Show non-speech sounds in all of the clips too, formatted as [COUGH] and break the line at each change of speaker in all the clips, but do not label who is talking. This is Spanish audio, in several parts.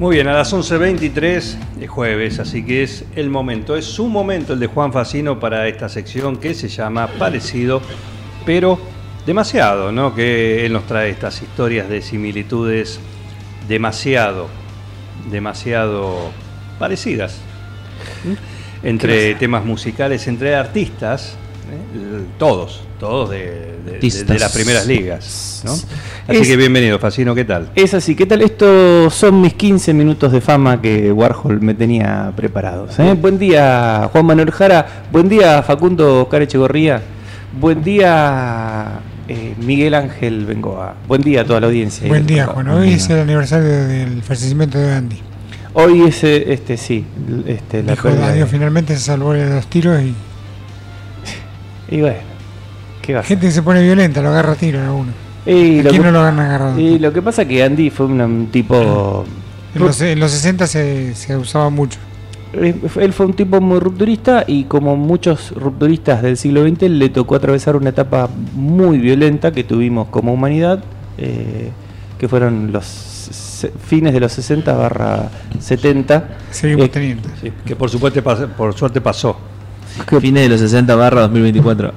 Muy bien, a las 11.23 de jueves, así que es el momento, es su momento el de Juan Facino para esta sección que se llama Parecido, pero demasiado, ¿no? Que él nos trae estas historias de similitudes demasiado, demasiado parecidas. Entre temas musicales, entre artistas, ¿eh? todos, todos de, de- de-
Artistas.
de las primeras ligas. ¿no? Así
Es-
que bienvenido, Facino, ¿qué tal?
Es así, ¿qué tal? Estos son mis 15 minutos de fama que Warhol me tenía preparados. ¿eh? Buen día, Juan Manuel Jara. Buen día, Facundo Oscar Echegorría. Buen día, eh, Miguel Ángel Bengoa. Buen día a toda la audiencia.
Buen día, Juan. Hoy es el aniversario del fallecimiento de Andy.
Hoy es, este, sí, este, la
Dijo, adiós, finalmente se salvó de los tiros y
Y bueno, ¿qué va a
gente que se pone violenta, lo agarra a tiro a uno.
Y
¿A
lo,
quién
que,
no lo agarran agarrado?
y lo que pasa que Andy fue un, un tipo...
En los, en los 60 se, se usaba mucho.
Eh, Él fue un tipo muy rupturista y como muchos rupturistas del siglo XX le tocó atravesar una etapa muy violenta que tuvimos como humanidad, eh, que fueron los fines de los 60 barra 70.
Seguimos
Eh,
teniendo.
Sí, que por supuesto por suerte pasó.
Fines de los 60 barra 2024.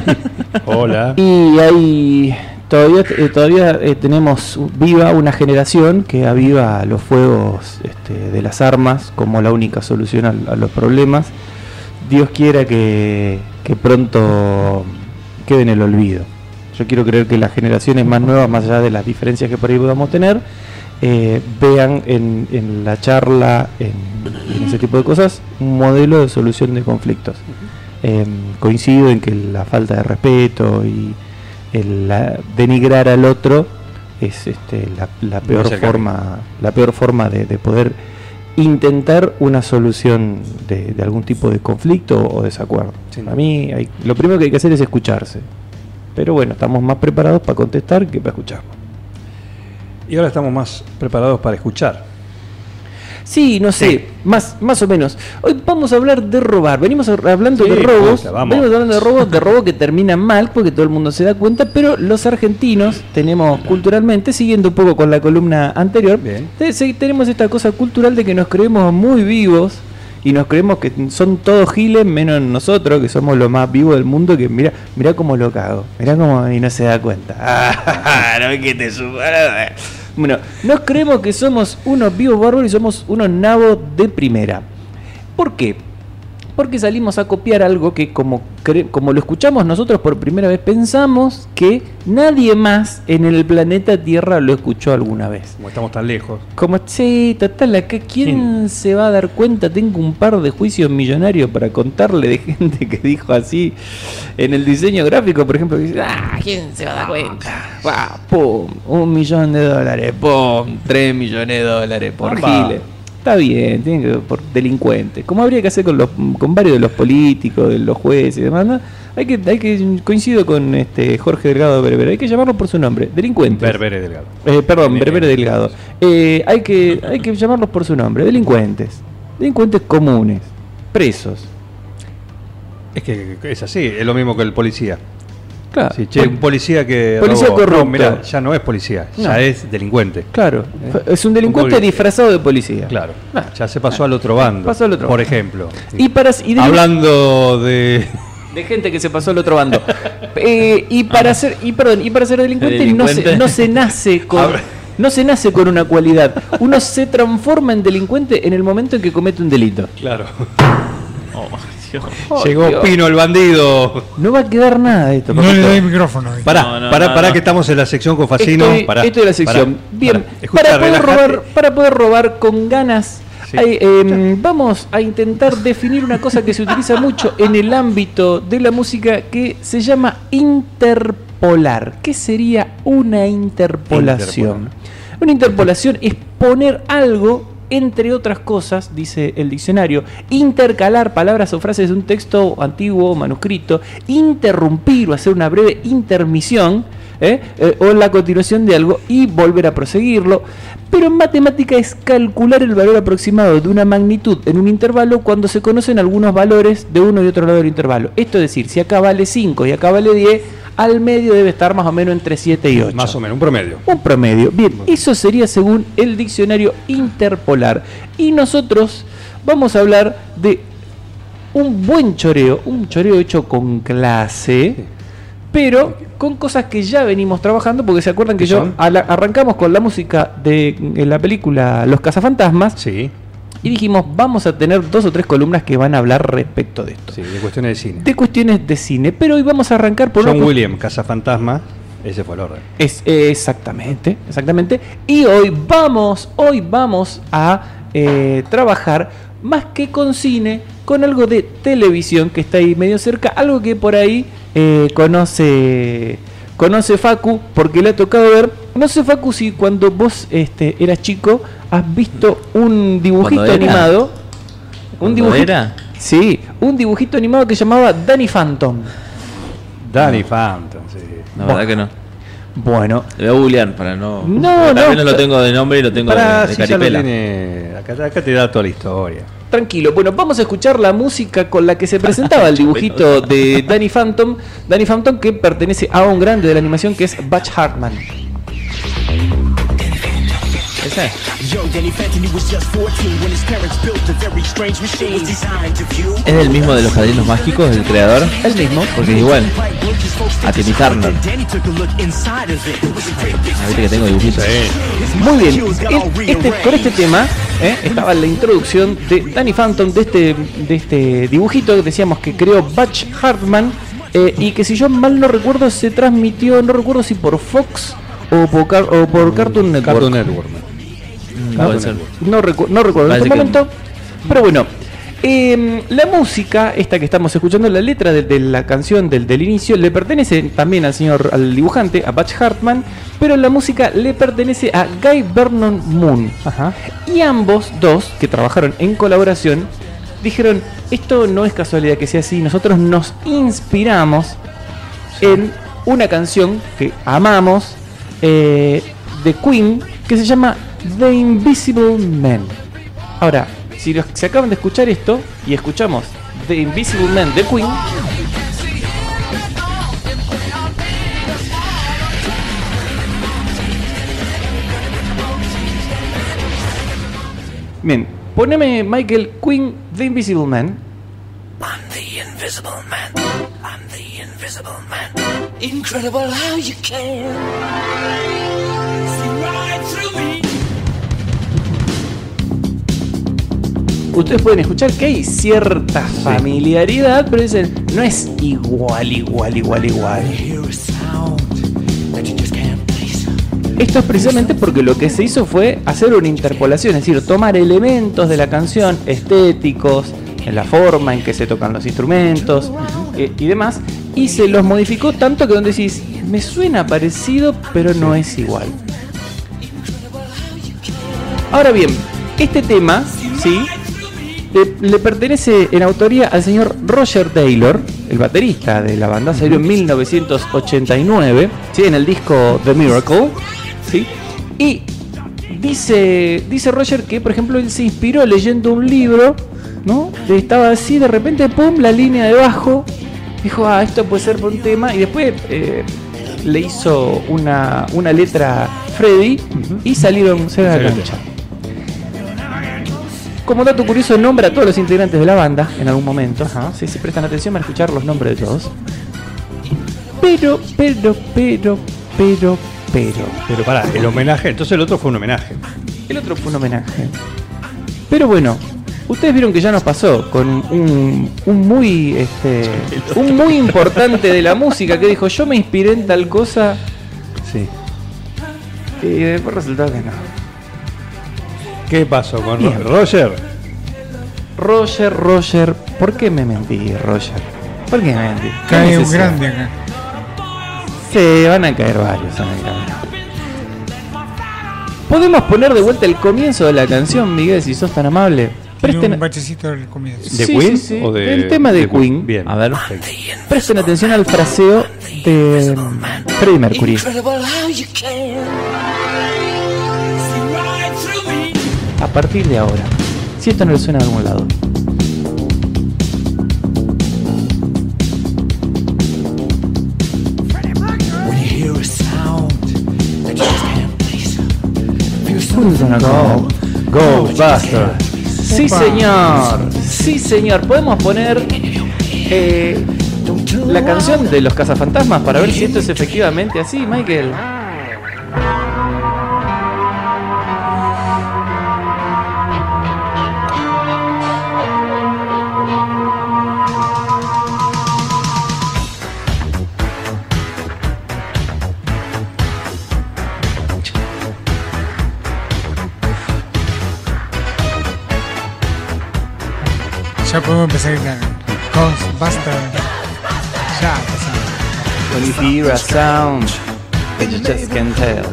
[LAUGHS]
Hola.
Y hay todavía eh, todavía eh, tenemos viva una generación que aviva los fuegos este, de las armas como la única solución a, los problemas. Dios quiera que, que pronto quede en el olvido. Yo quiero creer que las generaciones más nuevas, más allá de las diferencias que por ahí podamos tener, eh, vean en, en la charla, en, en ese tipo de cosas, un modelo de solución de conflictos. Eh, coincido en que la falta de respeto y el la- denigrar al otro es este, la, la peor forma, la peor forma de, de poder intentar una solución de, de algún tipo de conflicto o desacuerdo.
Sí.
A mí hay- lo primero que hay que hacer es escucharse. Pero bueno, estamos más preparados para contestar que para escuchar.
Y ahora estamos más preparados para escuchar.
Sí, no sé,
Sí.
más, más o menos. Hoy vamos a hablar de robar. Venimos hablando
Sí,
de robos.
puta,
venimos hablando de robos, de robos que terminan mal porque todo el mundo se da cuenta, pero los argentinos tenemos culturalmente, siguiendo un poco con la columna anterior,
Bien.
tenemos esta cosa cultural de que nos creemos muy vivos y nos creemos que son todos giles menos nosotros, que somos los más vivos del mundo, que mira, mira cómo lo cago, mira cómo y no se da cuenta. [LAUGHS] Ah, no, que te suba- Bueno, nos creemos que somos unos vivos bárbaros y somos unos nabos de primera. ¿Por qué? Porque salimos a copiar algo que como, como lo escuchamos nosotros por primera vez, pensamos que nadie más en el planeta Tierra lo escuchó alguna vez.
Como estamos tan lejos.
Como, sí, total, acá ¿quién se va a dar cuenta? Tengo un par de juicios millonarios para contarle de [LAUGHS] gente que dijo así en el diseño gráfico, por ejemplo, que dice, ah, ¿quién se va a dar cuenta? Pum, un millón de dólares, pum, tres millones de dólares por giles. Está bien, tiene que por delincuentes. Como habría que hacer con los con varios de los políticos, de los jueces y demás, ¿no? hay que hay que coincido con este Jorge Delgado Berbera, hay que llamarlo por su nombre, delincuentes.
Berbere Delgado.
Eh, perdón, Berbere Delgado. Eh, hay, que, hay que llamarlos por su nombre, delincuentes. Delincuentes comunes, presos.
Es que es así, es lo mismo que el policía.
Claro,
Sí, che, un policía que.
Policía
robó.
corrupto.
No, mirá, ya no es policía, ya es delincuente.
claro. es un delincuente
Un
disfrazado de policía.
Claro.
Ah.
Ya se pasó al otro bando.
Pasó al otro
Por ejemplo.
Y para y de,
Hablando de.
de gente que se pasó al otro bando. [LAUGHS] Eh, y para ser y perdón, y para ser delincuente, No, se, no se nace [LAUGHS] con no se nace con una cualidad. Uno se transforma en delincuente en el momento en que comete un delito.
Claro.
Oh,
Llegó
Dios.
Pino el bandido.
No va a quedar nada de esto.
No le doy micrófono.
Pará,
No, no,
pará,
no,
pará
no.
que estamos en la sección con Facino.
Estoy-
pará,
esto es la sección.
pará,
Bien,
pará. Escucha,
para, poder robar, para poder robar con ganas,
Sí.
hay, em, vamos a intentar definir una cosa que se utiliza mucho en el ámbito de la música que se llama interpolar. ¿Qué sería una interpolación? Una interpolación es poner algo entre otras cosas, dice el diccionario, intercalar palabras o frases de un texto antiguo o manuscrito, interrumpir o hacer una breve intermisión, ¿eh? Eh, o la continuación de algo y volver a proseguirlo. Pero en matemática es calcular el valor aproximado de una magnitud en un intervalo cuando se conocen algunos valores de uno y otro lado del intervalo. Esto es decir, si acá vale 5 y acá vale 10, al medio debe estar más o menos entre 7 y 8.
Más o menos, un promedio.
Un promedio. Bien, eso sería según el diccionario interpolar. Y nosotros vamos a hablar de un buen choreo, un choreo hecho con clase, pero con cosas que ya venimos trabajando, porque se acuerdan que
¿Qué
yo arrancamos con la música de la película Los cazafantasmas
Sí,
y dijimos vamos a tener dos o tres columnas que van a hablar respecto de esto.
sí, de cuestiones de cine.
De cuestiones de cine, pero hoy vamos a arrancar por
John
una
Williams, Cazafantasma, ese fue el orden.
Es, exactamente, exactamente. Y hoy vamos, hoy vamos a eh, trabajar más que con cine, con algo de televisión que está ahí medio cerca, algo que por ahí eh, conoce conoce Facu, porque le ha tocado ver. No sé Facu si cuando vos este, eras chico has visto un dibujito animado. Un
¿Cuándo
dibujito.
era?
Sí, un dibujito animado que llamaba Danny Phantom.
Danny Phantom, sí.
La verdad que no.
Bueno,
Lo voy a googlear para no.
No, no,
menos lo tengo de nombre y lo tengo de, de
si ya lo
caripela.
tiene- acá, acá te da toda la historia.
Tranquilo, bueno, vamos a escuchar la música con la que se presentaba el dibujito de [LAUGHS] Danny Phantom. Danny Phantom que pertenece a un grande de la animación que es Butch Hartman.
¿Es el mismo de los padrinos mágicos, el creador?
El mismo.
Porque es igual. A Timmy Turner. Ah, viste que tengo dibujitos.
Muy bien, el- este- con este tema ¿eh? estaba la introducción de Danny Phantom, de este, de este dibujito que decíamos que creó Butch Hartman eh, y que si yo mal no recuerdo se transmitió, no recuerdo si por Fox o por, Car- o por Cartoon Network.
Cartoon Network. ¿No?
Puede ser.
No, recu- no recuerdo en este
que
momento. Pero bueno, em, la música, esta que estamos escuchando, la letra de, de la canción del, del inicio, le pertenece también al señor, al dibujante, a Butch Hartman, pero la música le pertenece a Guy Vernon Moon. Y ambos dos, que trabajaron en colaboración, dijeron, esto no es casualidad que sea así, nosotros nos inspiramos en una canción que amamos eh, de Queen que se llama The Invisible Man. Ahora, si los- se acaban de escuchar esto y escuchamos The Invisible Man de Queen, bien, poneme Michael Queen The Invisible Man.
I'm the invisible man. I'm the invisible man. Incredible how you can. See right through me.
Ustedes pueden escuchar que hay cierta familiaridad, pero dicen, no es igual, igual, igual, igual. Esto es precisamente porque lo que se hizo fue hacer una interpolación, es decir, tomar elementos de la canción estéticos, en la forma en que se tocan los instrumentos eh, y demás, y se los modificó tanto que donde decís, me suena parecido, pero no es igual. Ahora bien, este tema, ¿sí? Le, le pertenece en autoría al señor Roger Taylor, el baterista de la banda, salió en 1989, ¿sí? en el disco The Miracle, ¿sí? y dice, dice Roger que, por ejemplo, él se inspiró leyendo un libro, ¿no? Estaba así, de repente, pum, la línea de bajo, dijo, ah, esto puede ser por un tema, y después eh, le hizo una, una letra Freddy y salieron, se la cancha. Como dato curioso, nombra a todos los integrantes de la banda en algún momento. Sí, sí, prestan atención para escuchar los nombres de todos. Pero, pero, pero, pero, pero.
Pero pará, el homenaje, entonces el otro fue un homenaje.
El otro fue un homenaje. Pero bueno, ustedes vieron que ya nos pasó con un, un muy este, un muy importante de la música que dijo yo me inspiré en tal cosa
Sí.
y después resultó que no.
¿Qué pasó con
Bien.
Ro- Roger?
Roger, Roger, ¿por qué me mentí, Roger? ¿Por qué me mentí? ¿Qué
Cae un grande acá.
Se van a caer varios en el camino. Podemos poner de vuelta el comienzo de la canción, Miguel, si sos tan amable. Presten,
un bachecito al comienzo.
¿De
Sí,
Queen?
sí, sí.
o de,
El tema de Queen.
Bien.
A ver.
presten atención al fraseo de mm, Freddie Mercury. A partir de ahora, si esto no le suena de algún lado.
A
go? Ghostbusters. Sí, señor. Sí, señor. Podemos poner eh, la canción de los cazafantasmas para ver si esto es efectivamente así, Michael.
Ya podemos empezar a gritar. Ghostbusters. Ya empezamos.
When you hear a sound that you just can't tell.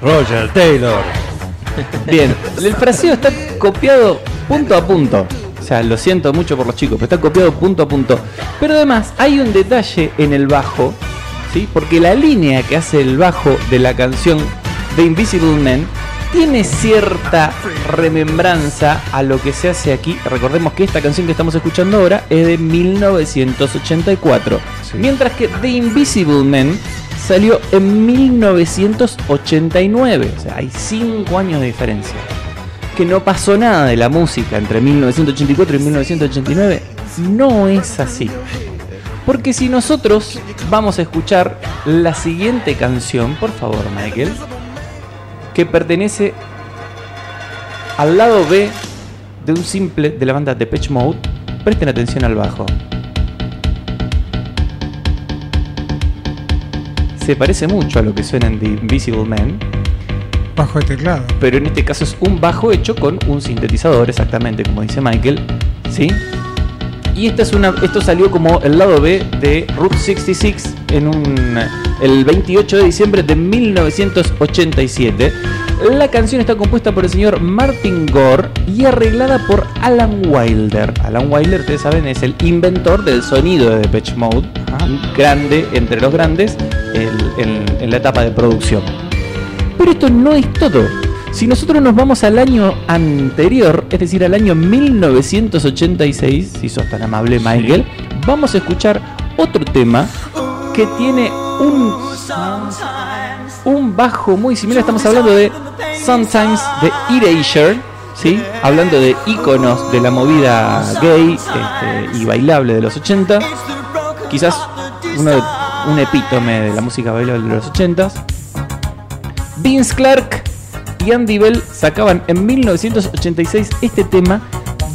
Roger Taylor.
Bien, el fraseo está copiado punto a punto. O sea, lo siento mucho por los chicos, pero está copiado punto a punto. Pero además hay un detalle en el bajo, ¿sí? Porque la línea que hace el bajo de la canción The Invisible Man tiene cierta remembranza a lo que se hace aquí. Recordemos que esta canción que estamos escuchando ahora es de 1984.
Sí.
Mientras que The Invisible Man salió en 1989. O sea, hay 5 años de diferencia. Que no pasó nada de la música entre 1984 y 1989. No es así. Porque si nosotros vamos a escuchar la siguiente canción, por favor, Michael, que pertenece al lado B de un simple de la banda Depeche Mode, presten atención al bajo. Se parece mucho a lo que suena en The Invisible Man,
Bajo de teclado.
pero en este caso es un bajo hecho con un sintetizador, exactamente como dice Michael, ¿sí? Y esta es una, esto salió como el lado B de Route 66 en un, el 28 de diciembre de 1987. La canción está compuesta por el señor Martin Gore y arreglada por Alan Wilder. Alan Wilder, ustedes saben, es el inventor del sonido de Depeche Mode, un grande entre los grandes en la etapa de producción. Pero esto no es todo. Si nosotros nos vamos al año anterior, es decir, al año 1986, si sos tan amable, Michael, vamos a escuchar otro tema que tiene un, un bajo muy similar. Estamos hablando de Sometimes de Erasure, ¿sí? hablando de íconos de la movida gay este, y bailable de los 80. Quizás uno un epítome de la música bailable de los 80. Vince Clark y Andy Bell sacaban en 1986 este tema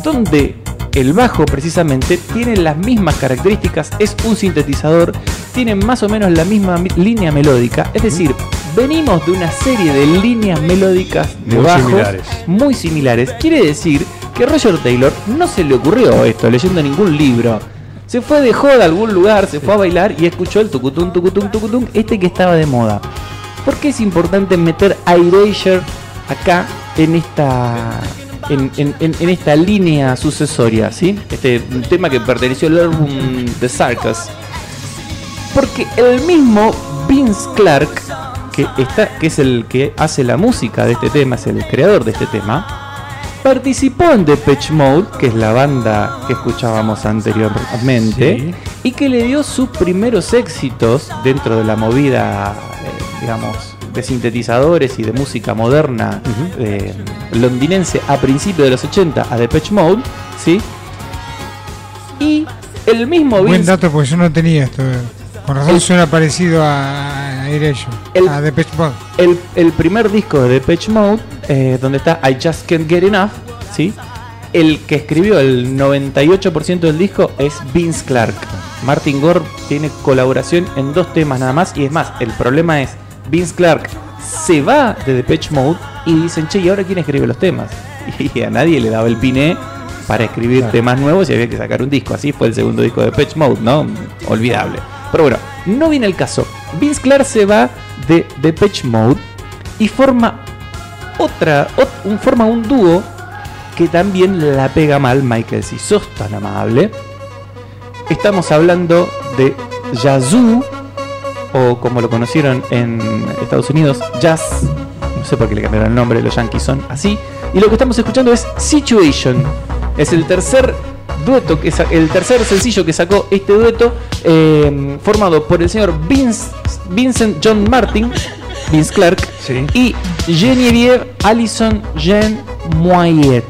donde el bajo precisamente tiene las mismas características, es un sintetizador, tiene más o menos la misma mi- línea melódica, es decir, venimos de una serie de líneas melódicas de
Muy
bajos
similares.
muy similares. Quiere decir que Roger Taylor no se le ocurrió esto leyendo ningún libro. Se fue de joda a algún lugar, se fue a bailar y escuchó el tucutum, tucutum, tucutum, este que estaba de moda. ¿Por qué es importante meter a Erasure acá en esta en, en- en- esta línea sucesoria, ¿sí? Este un tema que perteneció al álbum The Circus. Porque el mismo Vince Clark, que está, que es el que hace la música de este tema, es el creador de este tema, participó en Depeche Mode, que es la banda que escuchábamos anteriormente,
Sí.
y que le dio sus primeros éxitos dentro de la movida, eh, digamos, de sintetizadores y de música moderna eh, londinense a principios de los 80 a Depeche Mode, ¿sí? Y el mismo
Buen
Vince
dato porque yo no tenía esto. Con razón suena parecido a, a
El-
a Depeche Mode.
el, el primer disco de Depeche Mode, eh, donde está I Just Can't Get Enough, ¿sí? El que escribió el 98% del disco es Vince Clark. Martin Gore tiene colaboración en dos temas nada más. Y es más, el problema es, Vince Clark se va de Depeche Mode y dicen, che, ¿y ahora quién escribe los temas? [LAUGHS] Y a nadie le daba el piné para escribir temas nuevos y había que sacar un disco. Así fue el segundo disco de Depeche Mode, ¿no? Olvidable. Pero bueno, no viene el caso. Vince Clark se va de Depeche Mode y forma otra, forma un dúo que también la pega mal, Michael, si sos tan amable. Estamos hablando de Yazoo, o como lo conocieron en Estados Unidos, Jazz. No sé por qué le cambiaron el nombre, los yankees son así. Y lo que estamos escuchando es Situation. Es el tercer dueto, que el tercer sencillo que sacó este dueto, eh, formado por el señor Vince, Vincent John Martin, Vince Clark,
Sí.
y Genevieve Allison Jean Moyet.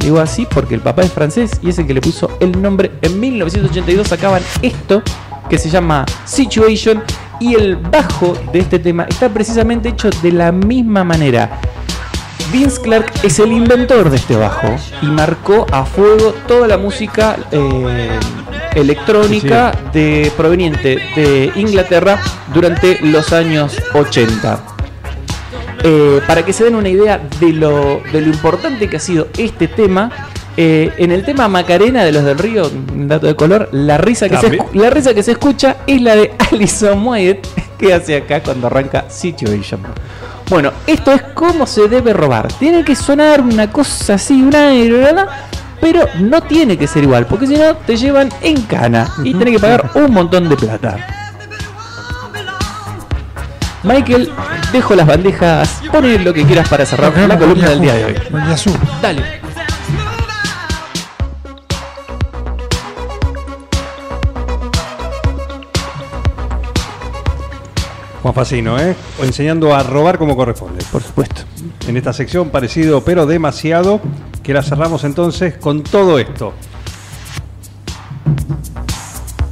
Digo así porque el papá es francés y es el que le puso el nombre. En 1982 sacaban esto que se llama Situation y el bajo de este tema está precisamente hecho de la misma manera. Vince Clark es el inventor de este bajo y marcó a fuego toda la música eh, electrónica de, proveniente de Inglaterra durante los años 80. Eh, para que se den una idea de lo, de lo importante que ha sido este tema, eh, en el tema Macarena de los del Río, un dato de color, la risa, que se,
También.
escu- la risa que se escucha es la de [LAUGHS] Alison Moyet, que hace acá cuando arranca Situation. Bueno, esto es cómo se debe robar. Tiene que sonar una cosa así, una pero no tiene que ser igual, porque si no te llevan en cana y tenés que pagar [LAUGHS] un montón de plata. Michael, dejo las bandejas, pone lo que quieras para cerrar la columna del día de hoy. Dale.
Juan Facino, ¿eh? O enseñando a robar como corresponde.
Por supuesto.
En esta sección parecido pero demasiado, que la cerramos entonces con todo esto.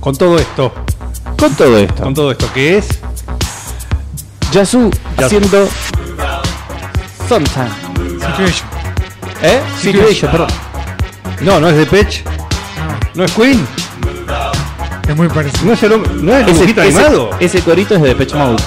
Con todo esto.
Con todo esto,
Con todo esto que es
Yasu haciendo Sometime.
Situation.
¿Eh? Situation, perdón.
No, no es de Pech. No es Queen.
Es muy parecido.
No es el no es el dibujito animado.
ese corito es de Depeche Mode.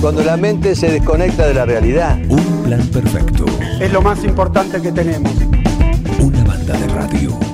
Cuando la mente se desconecta de la realidad.
Un plan perfecto.
Es lo más importante que tenemos.
Una banda de radio.